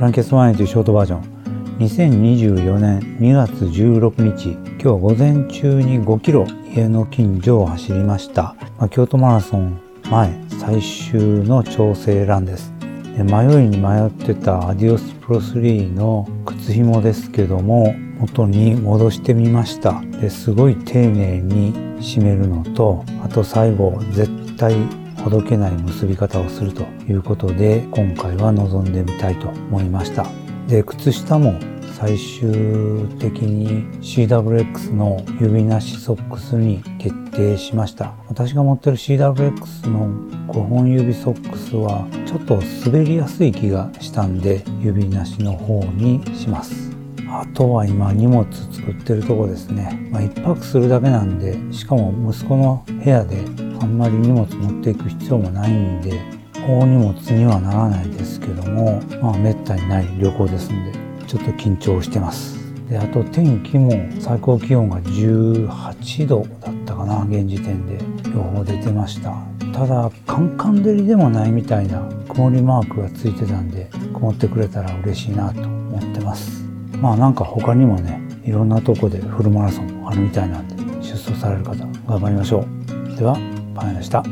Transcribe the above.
ランケスワインというショートバージョン。2024年2月16日、今日午前中に5キロ家の近所を走りました。まあ、京都マラソン前最終の調整ランです。で迷いに迷ってたアディオスプロ3の靴紐ですけども元に戻してみましたですごい丁寧に締めるのとあと最後絶対ほどけない結び方をするということで今回は臨んでみたいと思いました。で靴下も最終的に CWX の指なしソックスに決定しました。私が持ってる CWX の5本指ソックスはちょっと滑りやすい気がしたんで指なしの方にします。あとは今荷物作ってるとこですね、まあ、1泊するだけなんでしかも息子の部屋であんまり荷物持っていく必要もないんで大荷物にはならないですけどもまあめったにない旅行ですんでちょっと緊張してます。であと天気も最高気温が18度だったかな現時点で予報出てました。ただカンカン照りでもないみたいな曇りマークがついてたんで曇ってくれたら嬉しいなと思ってます。まあなんか他にもねいろんなとこでフルマラソンあるみたいなんで出走される方頑張りましょう。では。ぱいでした。